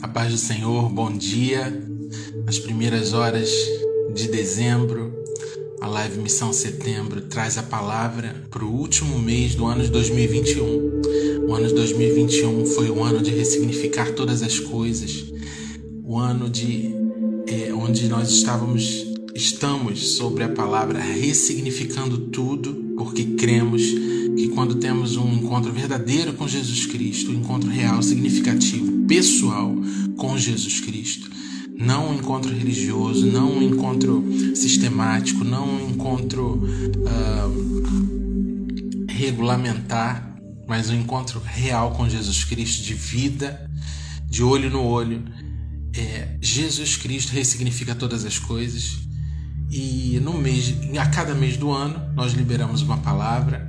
A paz do Senhor, bom dia. Nas primeiras horas de dezembro, a Live Missão Setembro traz a palavra para o último mês do ano de 2021. O ano de 2021 foi o ano de ressignificar todas as coisas, o ano de é, onde nós estávamos, estamos sobre a palavra ressignificando tudo, porque cremos que quando temos um encontro verdadeiro com Jesus Cristo, um encontro real, significativo, pessoal com Jesus Cristo, não um encontro religioso, não um encontro sistemático, não um encontro uh, regulamentar, mas um encontro real com Jesus Cristo, de vida, de olho no olho. É, Jesus Cristo ressignifica todas as coisas. E no mês, a cada mês do ano, nós liberamos uma palavra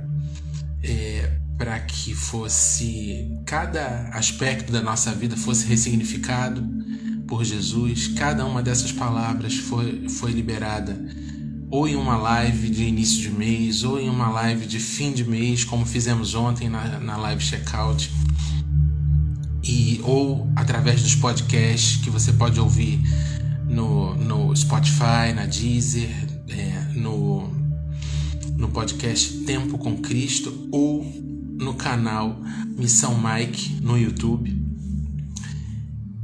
é, para que fosse cada aspecto da nossa vida fosse ressignificado por Jesus. Cada uma dessas palavras foi, foi liberada ou em uma live de início de mês, ou em uma live de fim de mês, como fizemos ontem na, na live checkout, e ou através dos podcasts que você pode ouvir no, no Spotify, na Deezer, é, no no podcast Tempo com Cristo ou no canal Missão Mike no YouTube.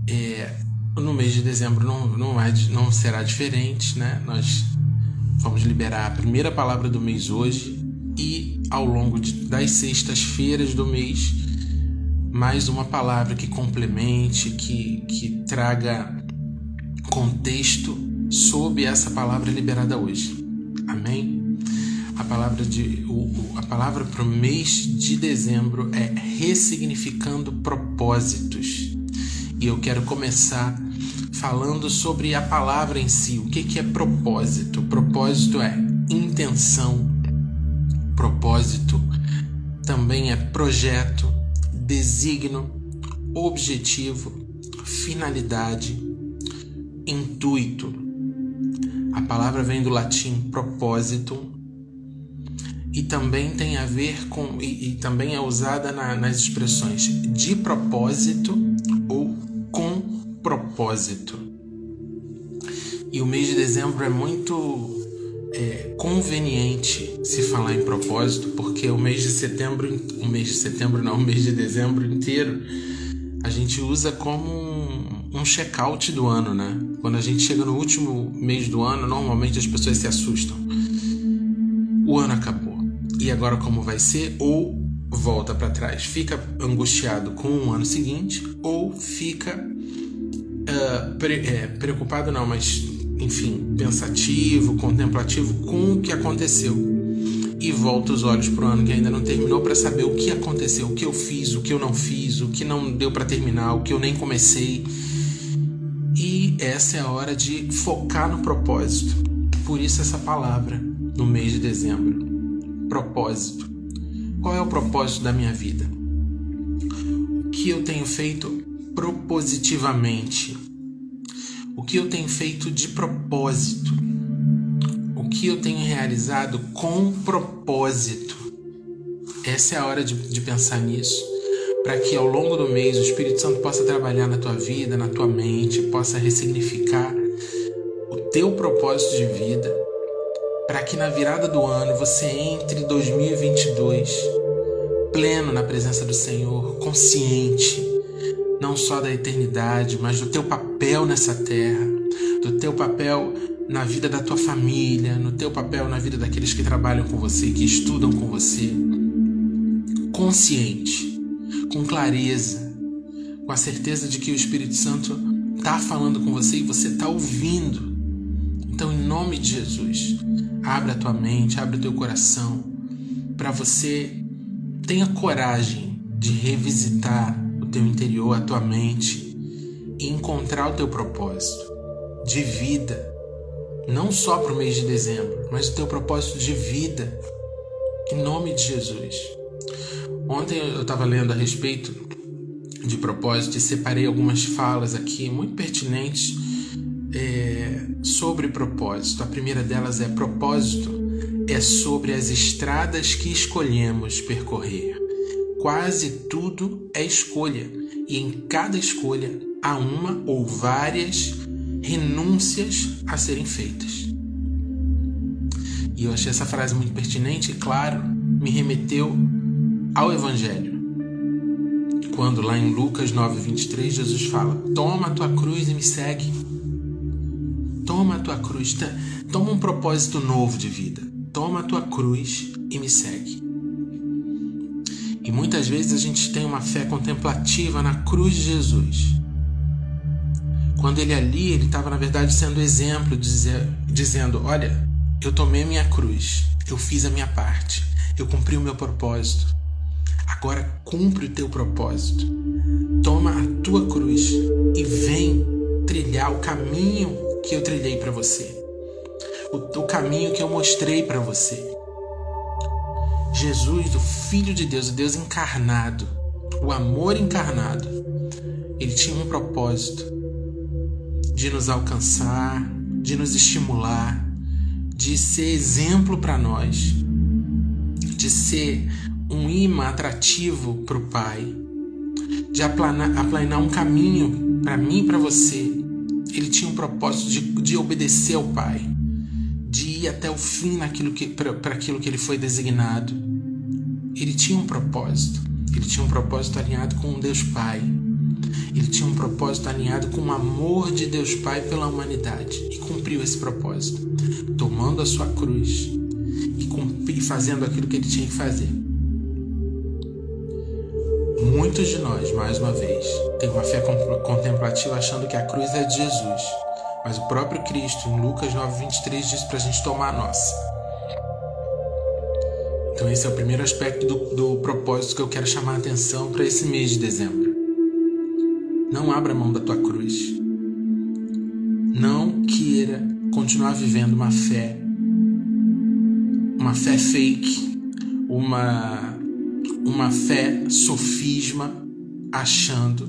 É, no mês de dezembro não, não, é, não será diferente, né? Nós vamos liberar a primeira palavra do mês hoje e ao longo de, das sextas-feiras do mês mais uma palavra que complemente, que, que traga contexto sobre essa palavra liberada hoje. Amém? A palavra de o, a palavra para o mês de dezembro é ressignificando propósitos. E eu quero começar falando sobre a palavra em si. O que, que é propósito? Propósito é intenção. Propósito também é projeto, designo, objetivo, finalidade, intuito. A palavra vem do latim propósito, e também tem a ver com e, e também é usada na, nas expressões de propósito ou com propósito. E o mês de dezembro é muito é, conveniente se falar em propósito, porque o mês de setembro, o mês de setembro não, o mês de dezembro inteiro, a gente usa como um, um check-out do ano, né? Quando a gente chega no último mês do ano, normalmente as pessoas se assustam. O ano acabou e agora como vai ser, ou volta para trás, fica angustiado com o ano seguinte, ou fica uh, pre é, preocupado, não, mas enfim, pensativo, contemplativo com o que aconteceu e volta os olhos para o ano que ainda não terminou para saber o que aconteceu, o que eu fiz, o que eu não fiz, o que não deu para terminar, o que eu nem comecei. E essa é a hora de focar no propósito. Por isso essa palavra no mês de dezembro propósito. Qual é o propósito da minha vida? O que eu tenho feito propositivamente? O que eu tenho feito de propósito? O que eu tenho realizado com propósito? Essa é a hora de, de pensar nisso, para que ao longo do mês o Espírito Santo possa trabalhar na tua vida, na tua mente, possa ressignificar o teu propósito de vida para que na virada do ano você entre 2022 pleno na presença do Senhor, consciente não só da eternidade, mas do teu papel nessa terra, do teu papel na vida da tua família, no teu papel na vida daqueles que trabalham com você, que estudam com você. Consciente, com clareza, com a certeza de que o Espírito Santo está falando com você e você está ouvindo. Então, em nome de Jesus, Abre a tua mente, abre o teu coração para você tenha coragem de revisitar o teu interior, a tua mente e encontrar o teu propósito de vida, não só para o mês de dezembro, mas o teu propósito de vida, em nome de Jesus. Ontem eu estava lendo a respeito de propósito e separei algumas falas aqui muito pertinentes é, sobre propósito. A primeira delas é: propósito é sobre as estradas que escolhemos percorrer. Quase tudo é escolha e em cada escolha há uma ou várias renúncias a serem feitas. E eu achei essa frase muito pertinente e, claro, me remeteu ao Evangelho. Quando lá em Lucas 9, 23, Jesus fala: Toma a tua cruz e me segue. Toma a tua cruz, toma um propósito novo de vida. Toma a tua cruz e me segue. E muitas vezes a gente tem uma fé contemplativa na cruz de Jesus. Quando ele ali, ele estava na verdade sendo exemplo, dizer, dizendo: Olha, eu tomei minha cruz, eu fiz a minha parte, eu cumpri o meu propósito. Agora cumpre o teu propósito. Toma a tua cruz e vem trilhar o caminho que eu trilhei para você. O, o caminho que eu mostrei para você. Jesus, o Filho de Deus, o Deus encarnado, o amor encarnado, ele tinha um propósito de nos alcançar, de nos estimular, de ser exemplo para nós, de ser um imã atrativo para o Pai, de aplanar, aplanar um caminho para mim e para você. Ele tinha um propósito de, de obedecer ao Pai, de ir até o fim naquilo que para aquilo que ele foi designado. Ele tinha um propósito. Ele tinha um propósito alinhado com Deus Pai. Ele tinha um propósito alinhado com o amor de Deus Pai pela humanidade e cumpriu esse propósito, tomando a sua cruz e fazendo aquilo que ele tinha que fazer. Muitos de nós, mais uma vez, têm uma fé contemplativa achando que a cruz é de Jesus, mas o próprio Cristo, em Lucas 9,23, diz para a gente tomar a nossa. Então, esse é o primeiro aspecto do, do propósito que eu quero chamar a atenção para esse mês de dezembro. Não abra mão da tua cruz. Não queira continuar vivendo uma fé, uma fé fake, uma uma fé sofisma, achando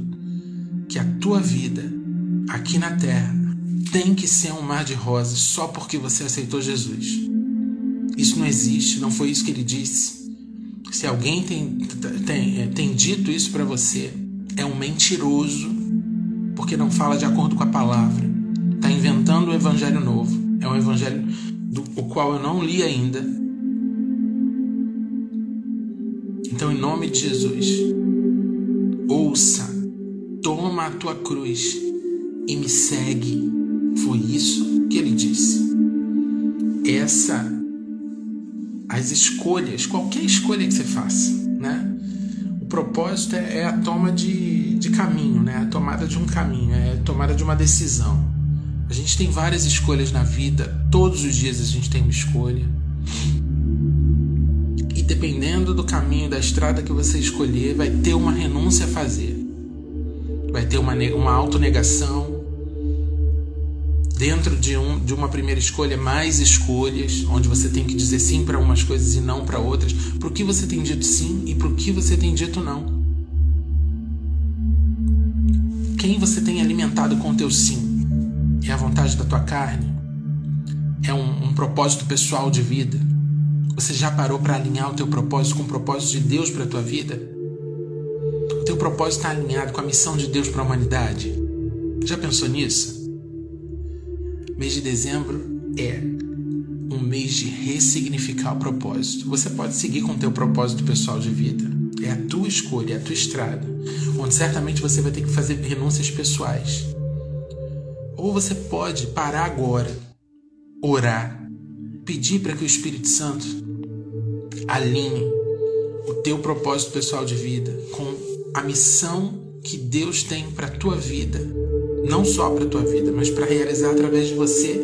que a tua vida aqui na terra tem que ser um mar de rosas só porque você aceitou Jesus. Isso não existe, não foi isso que ele disse. Se alguém tem, tem, tem dito isso para você, é um mentiroso, porque não fala de acordo com a palavra. Está inventando um evangelho novo. É um evangelho do o qual eu não li ainda, Então, em nome de Jesus, ouça, toma a tua cruz e me segue. Foi isso que ele disse. Essa, as escolhas, qualquer escolha que você faça, né? O propósito é, é a toma de, de caminho, né? A tomada de um caminho, é a tomada de uma decisão. A gente tem várias escolhas na vida, todos os dias a gente tem uma escolha dependendo do caminho da estrada que você escolher, vai ter uma renúncia a fazer. Vai ter uma, uma autonegação. Dentro de, um, de uma primeira escolha, mais escolhas, onde você tem que dizer sim para umas coisas e não para outras. Para o que você tem dito sim e para o que você tem dito não. Quem você tem alimentado com o teu sim? É a vontade da tua carne? É um, um propósito pessoal de vida? Você já parou para alinhar o teu propósito com o propósito de Deus para a tua vida? O teu propósito está alinhado com a missão de Deus para a humanidade? Já pensou nisso? Mês de dezembro é um mês de ressignificar o propósito. Você pode seguir com o teu propósito pessoal de vida. É a tua escolha, é a tua estrada, onde certamente você vai ter que fazer renúncias pessoais. Ou você pode parar agora, orar, pedir para que o Espírito Santo alinhe o teu propósito pessoal de vida com a missão que Deus tem para tua vida, não só para tua vida, mas para realizar através de você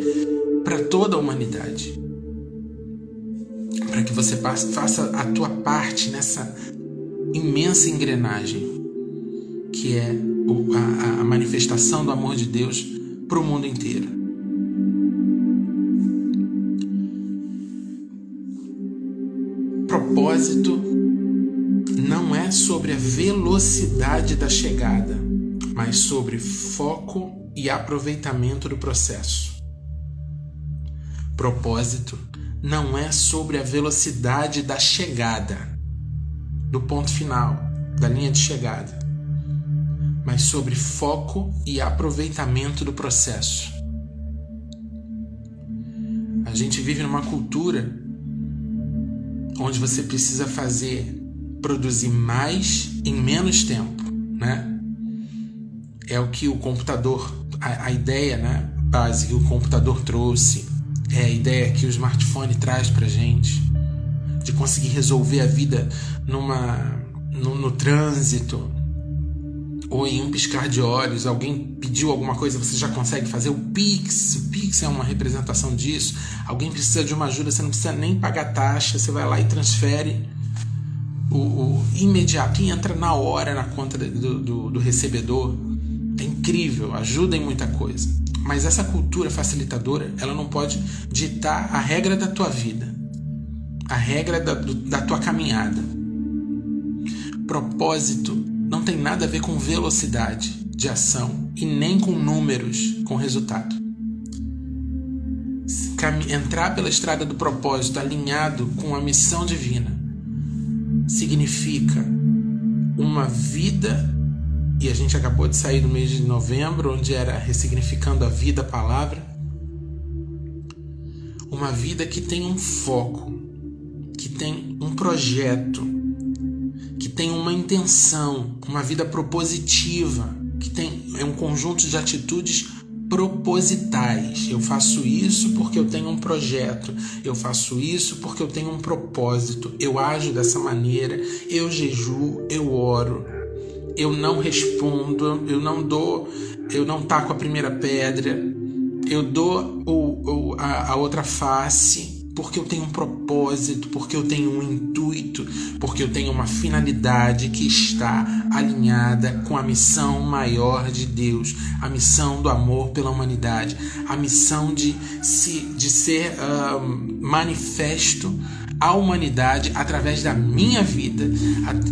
para toda a humanidade. Para que você faça a tua parte nessa imensa engrenagem que é a, manifestação do amor de Deus para o mundo inteiro. Propósito não é sobre a velocidade da chegada, mas sobre foco e aproveitamento do processo. Propósito não é sobre a velocidade da chegada, do ponto final, da linha de chegada, mas sobre foco e aproveitamento do processo. A gente vive numa cultura onde você precisa fazer, produzir mais em menos tempo, né? É o que o computador, a, a ideia, né, base que o computador trouxe, é a ideia que o smartphone traz pra gente de conseguir resolver a vida numa no, no trânsito, ou em um piscar de olhos, alguém pediu alguma coisa, você já consegue fazer o Pix. O Pix é uma representação disso. Alguém precisa de uma ajuda, você não precisa nem pagar taxa, você vai lá e transfere o, o imediato e entra na hora na conta do, do, do recebedor. É incrível, ajuda em muita coisa. Mas essa cultura facilitadora, ela não pode ditar a regra da tua vida, a regra da, do, da tua caminhada. Propósito não tem nada a ver com velocidade de ação e nem com números, com resultado. Entrar pela estrada do propósito alinhado com a missão divina significa uma vida, e a gente acabou de sair do mês de novembro, onde era ressignificando a vida, a palavra, uma vida que tem um foco, que tem um projeto, tem uma intenção, uma vida propositiva, que tem é um conjunto de atitudes propositais. Eu faço isso porque eu tenho um projeto, eu faço isso porque eu tenho um propósito, eu ajo dessa maneira, eu jejuo, eu oro, eu não respondo, eu não dou, eu não taco a primeira pedra, eu dou o, a, a outra face porque eu tenho um propósito, porque eu tenho um intuito, porque eu tenho uma finalidade que está alinhada com a missão maior de Deus, a missão do amor pela humanidade, a missão de, se, de ser uh, manifesto à humanidade através da minha vida,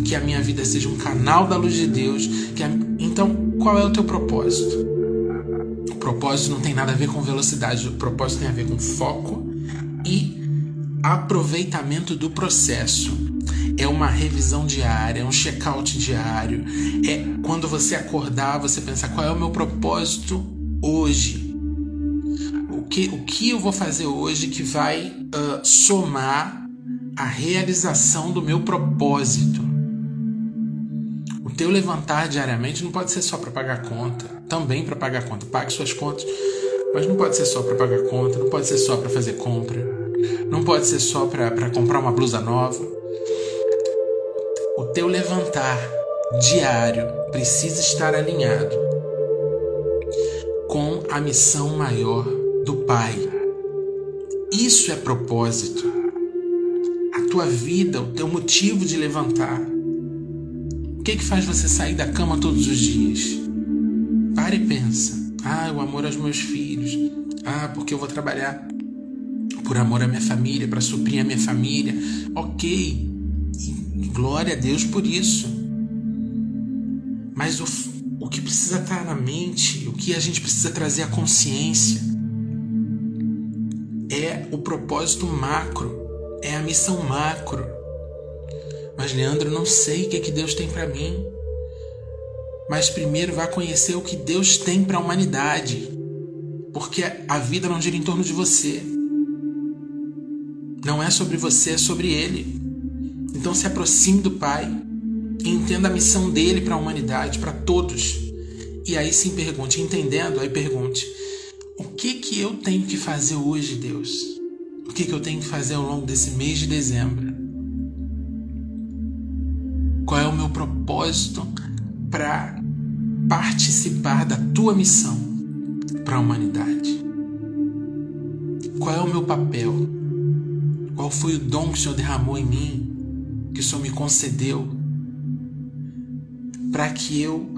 que a minha vida seja um canal da luz de Deus. A, então, qual é o teu propósito? O propósito não tem nada a ver com velocidade, o propósito tem a ver com foco e aproveitamento do processo. É uma revisão diária, é um check-out diário. É quando você acordar, você pensar qual é o meu propósito hoje. O que, o que eu vou fazer hoje que vai uh, somar a realização do meu propósito. O teu levantar diariamente não pode ser só para pagar conta, também para pagar conta. Pague suas contas, mas não pode ser só para pagar conta, não pode ser só para fazer compra não pode ser só para comprar uma blusa nova. O teu levantar diário precisa estar alinhado com a missão maior do Pai. Isso é propósito. A tua vida, o teu motivo de levantar. O que, que faz você sair da cama todos os dias? Para e pensa. Ah, o amor aos meus filhos. Ah, porque eu vou trabalhar por amor à minha família, para suprir a minha família. Ok, glória a Deus por isso. Mas o, o que precisa estar na mente, o que a gente precisa trazer à consciência, é o propósito macro, é a missão macro. Mas, Leandro, não sei o que, é que Deus tem para mim. Mas primeiro vá conhecer o que Deus tem para a humanidade. Porque a vida não gira em torno de você. Não é sobre você, é sobre Ele. Então se aproxime do Pai e entenda a missão dele para a humanidade, para todos. E aí sim pergunte, entendendo, aí pergunte: o que que eu tenho que fazer hoje, Deus? O que que eu tenho que fazer ao longo desse mês de dezembro? Qual é o meu propósito para participar da tua missão para a humanidade? Qual é o meu papel? Qual foi o dom que o Senhor derramou em mim, que o Senhor me concedeu, para que eu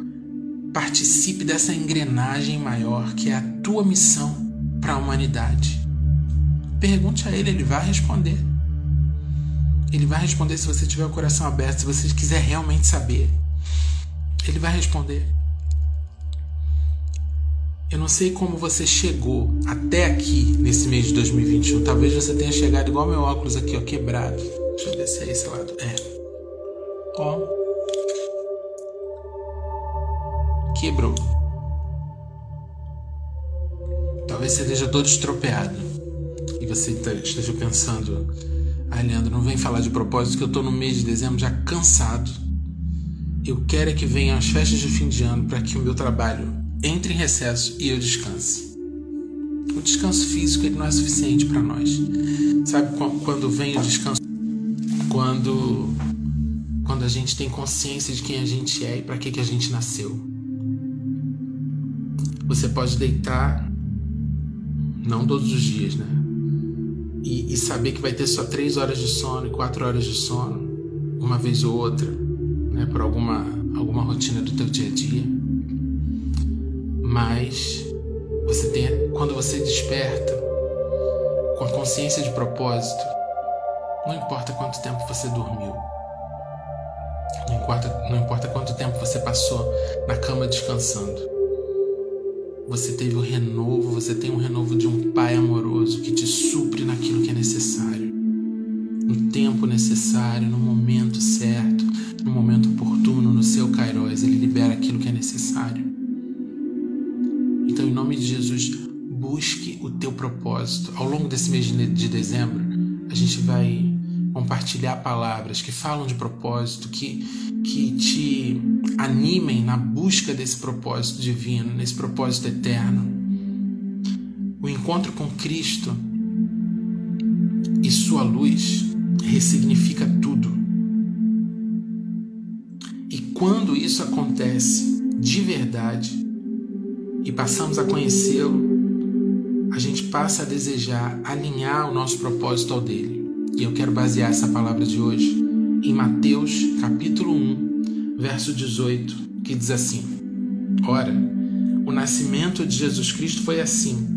participe dessa engrenagem maior que é a tua missão para a humanidade? Pergunte a Ele, Ele vai responder. Ele vai responder se você tiver o coração aberto, se você quiser realmente saber. Ele vai responder. Eu não sei como você chegou até aqui nesse mês de 2021. Talvez você tenha chegado igual meu óculos aqui, ó, quebrado. Deixa eu ver se é esse lado. É. Ó. quebrou. Talvez você esteja todo estropeado e você esteja pensando: ah, Leandro, não vem falar de propósito que eu estou no mês de dezembro já cansado. Eu quero é que venham as festas de fim de ano para que o meu trabalho entre em recesso e eu descanse. O descanso físico ele não é suficiente para nós. Sabe quando vem o descanso? Quando quando a gente tem consciência de quem a gente é e para que que a gente nasceu. Você pode deitar não todos os dias, né? E, e, saber que vai ter só três horas de sono e quatro horas de sono, uma vez ou outra, né? Por alguma, alguma rotina do teu dia a dia. Mas você tem, quando você desperta com a consciência de propósito, não importa quanto tempo você dormiu, não importa, não importa quanto tempo você passou na cama descansando, você teve o renovo, você tem o renovo de um Pai amoroso que te supre naquilo que é necessário. No tempo necessário, no momento certo, no momento oportuno, no seu Kairos, Ele libera aquilo que é necessário. Em nome de Jesus, busque o teu propósito. Ao longo desse mês de dezembro, a gente vai compartilhar palavras que falam de propósito, que, que te animem na busca desse propósito divino, nesse propósito eterno. O encontro com Cristo e Sua luz ressignifica tudo. E quando isso acontece de verdade e passamos a conhecê-lo, a gente passa a desejar alinhar o nosso propósito ao dele. E eu quero basear essa palavra de hoje em Mateus capítulo 1, verso 18, que diz assim: Ora, o nascimento de Jesus Cristo foi assim.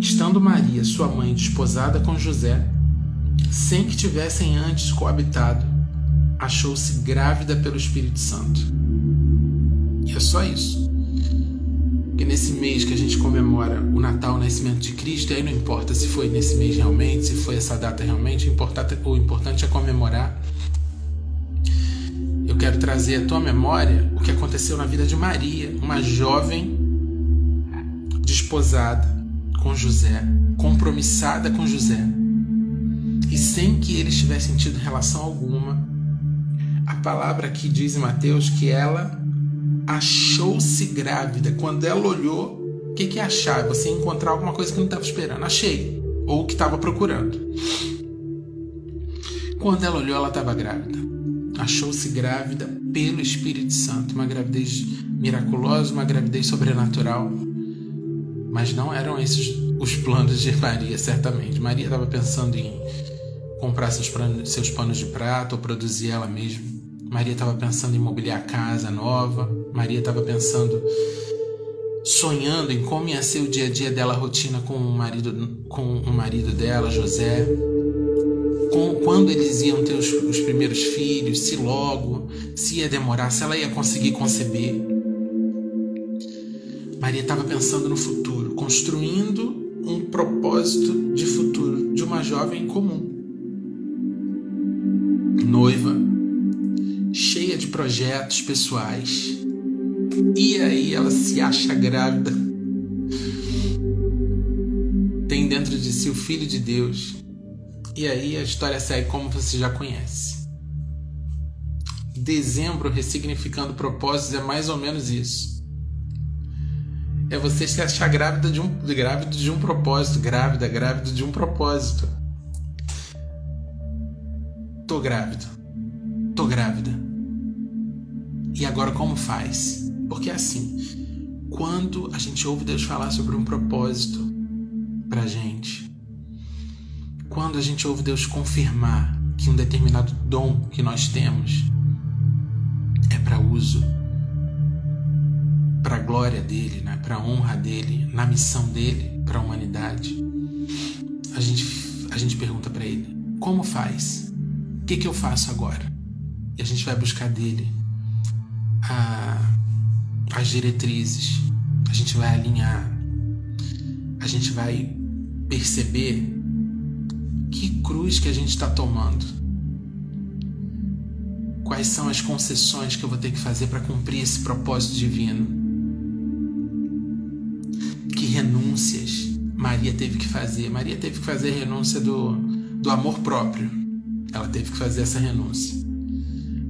Estando Maria, sua mãe, desposada com José, sem que tivessem antes coabitado, achou-se grávida pelo Espírito Santo. E é só isso. Porque nesse mês que a gente comemora o Natal, o nascimento de Cristo, aí não importa se foi nesse mês realmente, se foi essa data realmente, o importante, é comemorar. Eu quero trazer à tua memória o que aconteceu na vida de Maria, uma jovem desposada com José, compromissada com José, e sem que eles tivessem tido relação alguma. A palavra aqui diz em Mateus que ela achou-se grávida. Quando ela olhou, o que, que é achar? Você encontrar alguma coisa que não estava esperando. Achei. Ou que estava procurando. Quando ela olhou, ela estava grávida. Achou-se grávida pelo Espírito Santo. Uma gravidez miraculosa, uma gravidez sobrenatural. Mas não eram esses os planos de Maria, certamente. Maria estava pensando em comprar seus, seus panos de prata ou produzir ela mesma. Maria estava pensando em mobiliar a casa nova. Maria estava pensando, sonhando em como ia ser o dia a dia dela, a rotina com o marido, com o marido dela, José. Com, quando eles iam ter os, os primeiros filhos, se logo, se ia demorar, se ela ia conseguir conceber. Maria estava pensando no futuro, construindo um propósito de futuro de uma jovem comum. Noiva, projetos pessoais. E aí ela se acha grávida. Tem dentro de si o Filho de Deus. E aí a história segue como você já conhece. Dezembro ressignificando propósitos é mais ou menos isso. É você se achar grávida de um grávido de um propósito, grávida, grávido de um propósito. Tô grávido. Tô grávida. E agora como faz? Porque é assim, quando a gente ouve Deus falar sobre um propósito pra gente, quando a gente ouve Deus confirmar que um determinado dom que nós temos é para uso, para a glória dele, né? para a honra dele, na missão dele para a humanidade, a gente, a gente pergunta para ele: como faz? O que, que eu faço agora? E a gente vai buscar dele a, as diretrizes, a gente vai alinhar, a gente vai perceber que cruz que a gente está tomando. Quais são as concessões que eu vou ter que fazer para cumprir esse propósito divino? Que renúncias Maria teve que fazer? Maria teve que fazer a renúncia do, do amor próprio. Ela teve que fazer essa renúncia.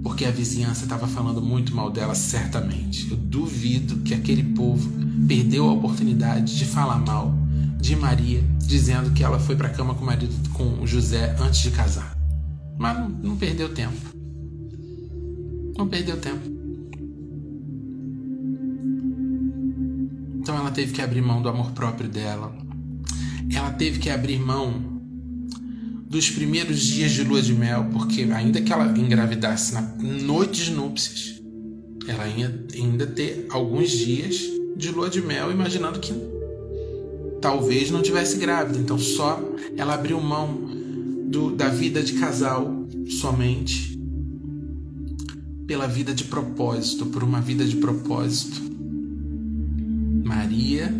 Porque a vizinhança estava falando muito mal dela, certamente. Eu duvido que aquele povo perdeu a oportunidade de falar mal de Maria, dizendo que ela foi para a cama com o marido, com José antes de casar. Mas não, não perdeu tempo. Não perdeu tempo. Então ela teve que abrir mão do amor próprio dela. Ela teve que abrir mão dos primeiros dias de lua de mel, porque ainda que ela engravidasse na noite de núpcias, ela ia ainda ter alguns dias de lua de mel, imaginando que talvez não tivesse grávida. Então só ela abriu mão do, da vida de casal somente pela vida de propósito, por uma vida de propósito. Maria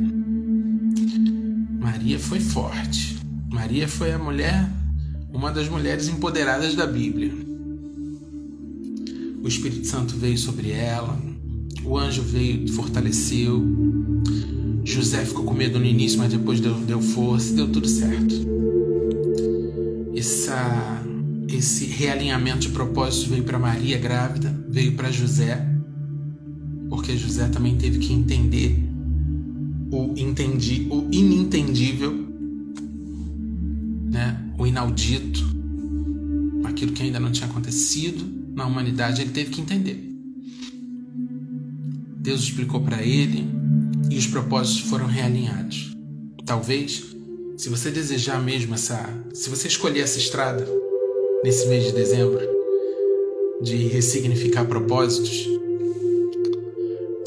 Maria foi forte. Maria foi a mulher, uma das mulheres empoderadas da Bíblia. O Espírito Santo veio sobre ela, o anjo veio e fortaleceu. José ficou com medo no início, mas depois deu, deu força, deu tudo certo. Essa esse realinhamento de propósitos veio para Maria grávida, veio para José, porque José também teve que entender o entendi, o inentendível, inaudito, aquilo que ainda não tinha acontecido na humanidade, ele teve que entender. Deus explicou para ele e os propósitos foram realinhados. Talvez, se você desejar mesmo essa, se você escolher essa estrada, nesse mês de dezembro de ressignificar propósitos,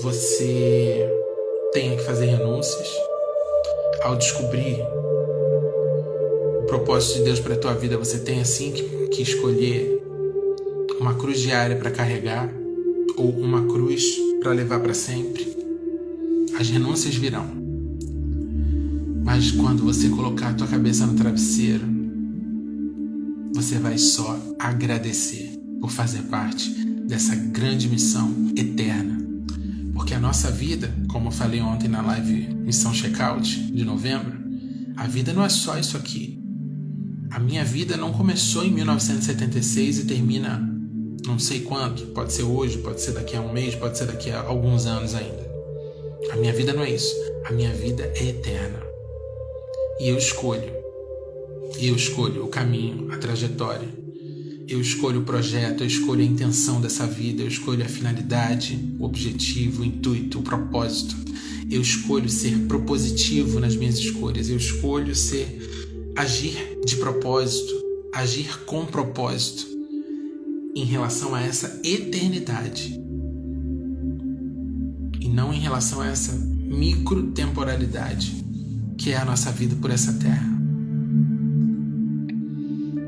você tenha que fazer renúncias ao descobrir propósito de Deus para a tua vida, você tem assim que, que escolher uma cruz diária para carregar ou uma cruz para levar para sempre. As renúncias virão. Mas quando você colocar a tua cabeça no travesseiro você vai só agradecer por fazer parte dessa grande missão eterna. Porque a nossa vida, como eu falei ontem na live Missão Checkout de novembro, a vida não é só isso aqui. A minha vida não começou em 1976 e termina não sei quanto, pode ser hoje, pode ser daqui a um mês, pode ser daqui a alguns anos ainda. A minha vida não é isso. A minha vida é eterna. E eu escolho eu escolho o caminho, a trajetória. Eu escolho o projeto, eu escolho a intenção dessa vida, eu escolho a finalidade, o objetivo, o intuito, o propósito. Eu escolho ser propositivo nas minhas escolhas, eu escolho ser agir de propósito, agir com propósito em relação a essa eternidade e não em relação a essa microtemporalidade que é a nossa vida por essa terra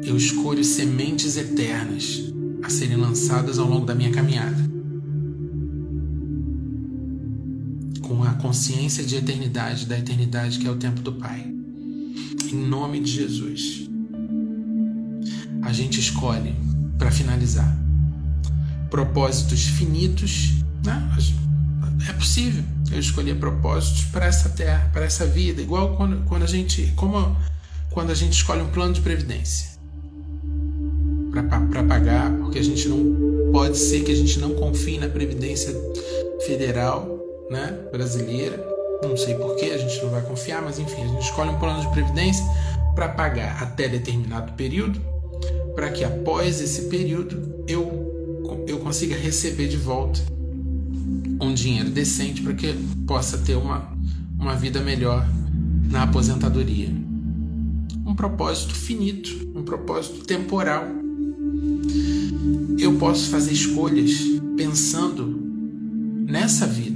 eu escolho sementes eternas a serem lançadas ao longo da minha caminhada. Com a consciência de eternidade, da eternidade que é o tempo do Pai. Em nome de Jesus. A gente escolhe, para finalizar, propósitos finitos. Né? É possível eu escolher propósitos para essa terra, para essa vida, igual quando, quando a gente. Como quando a gente escolhe um plano de previdência para pagar, porque a gente não pode ser que a gente não confie na previdência federal, né, brasileira. Não sei por que a gente não vai confiar, mas enfim, a gente escolhe um plano de previdência para pagar até determinado período, para que após esse período eu eu consiga receber de volta um dinheiro decente para que possa ter uma, uma vida melhor na aposentadoria. Um propósito finito, um propósito temporal eu posso fazer escolhas pensando nessa vida,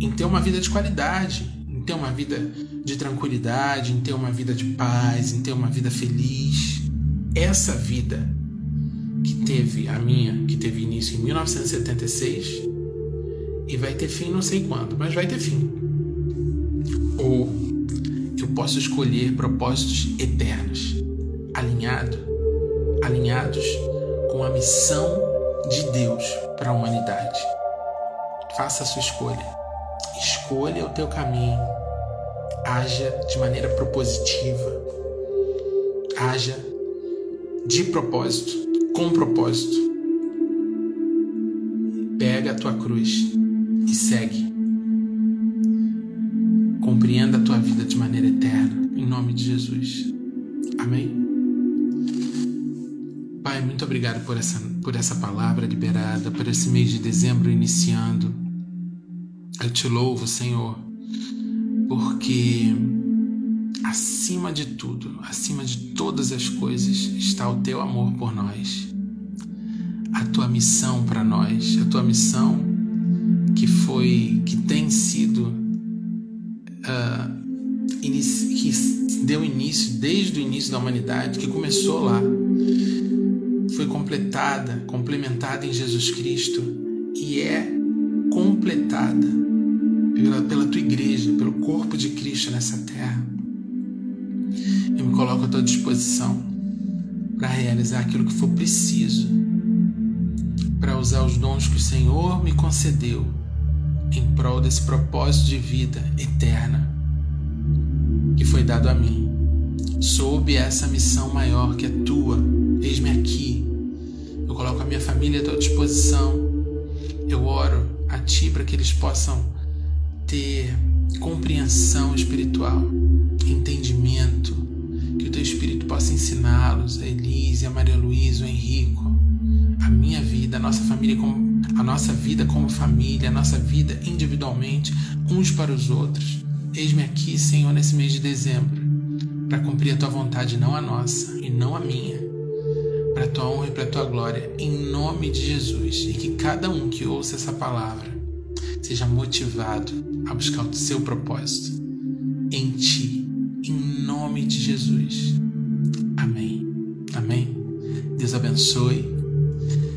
em ter uma vida de qualidade, em ter uma vida de tranquilidade, em ter uma vida de paz, em ter uma vida feliz. Essa vida que teve a minha, que teve início em 1976 e vai ter fim não sei quando, mas vai ter fim. Ou eu posso escolher propósitos eternos, alinhado, alinhados com a missão de Deus para a humanidade. Faça a sua escolha. Escolha o teu caminho. Haja de maneira propositiva. Haja de propósito, com propósito. Pega a tua cruz e segue. Compreenda a tua vida de maneira eterna, em nome de Jesus. Amém? Pai, muito obrigado por essa, por essa palavra liberada, por esse mês de dezembro iniciando. Eu te louvo, Senhor, porque acima de tudo, acima de todas as coisas, está o teu amor por nós. A tua missão para nós, a tua missão que foi, que tem sido, uh, que deu início desde o início da humanidade, que começou lá, foi completada, complementada em Jesus Cristo e é completada pela, pela tua igreja, pelo corpo de Cristo nessa terra. Eu me coloco à tua disposição para realizar aquilo que for preciso, para usar os dons que o Senhor me concedeu em prol desse propósito de vida eterna que foi dado a mim, sob essa missão maior que é tua. Eis-me aqui. Eu coloco a minha família à tua disposição. Eu oro a ti para que eles possam ter compreensão espiritual, entendimento, que o teu Espírito possa ensiná-los, a Elise, a Maria Luísa, o Henrico, a minha vida, a nossa família como a nossa vida como família, a nossa vida individualmente, uns para os outros. Eis-me aqui, Senhor, nesse mês de dezembro, para cumprir a tua vontade, não a nossa e não a minha, para a tua honra e para a tua glória, em nome de Jesus, e que cada um que ouça essa palavra seja motivado a buscar o seu propósito em ti, em nome de Jesus. Amém. Amém. Deus abençoe.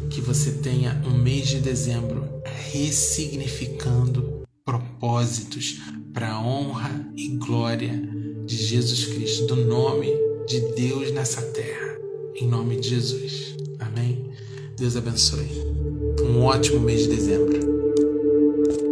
Que você tenha um mês de dezembro ressignificando propósitos para a honra e glória de Jesus Cristo, do nome de Deus nessa terra, em nome de Jesus. Amém. Deus abençoe. Um ótimo mês de dezembro.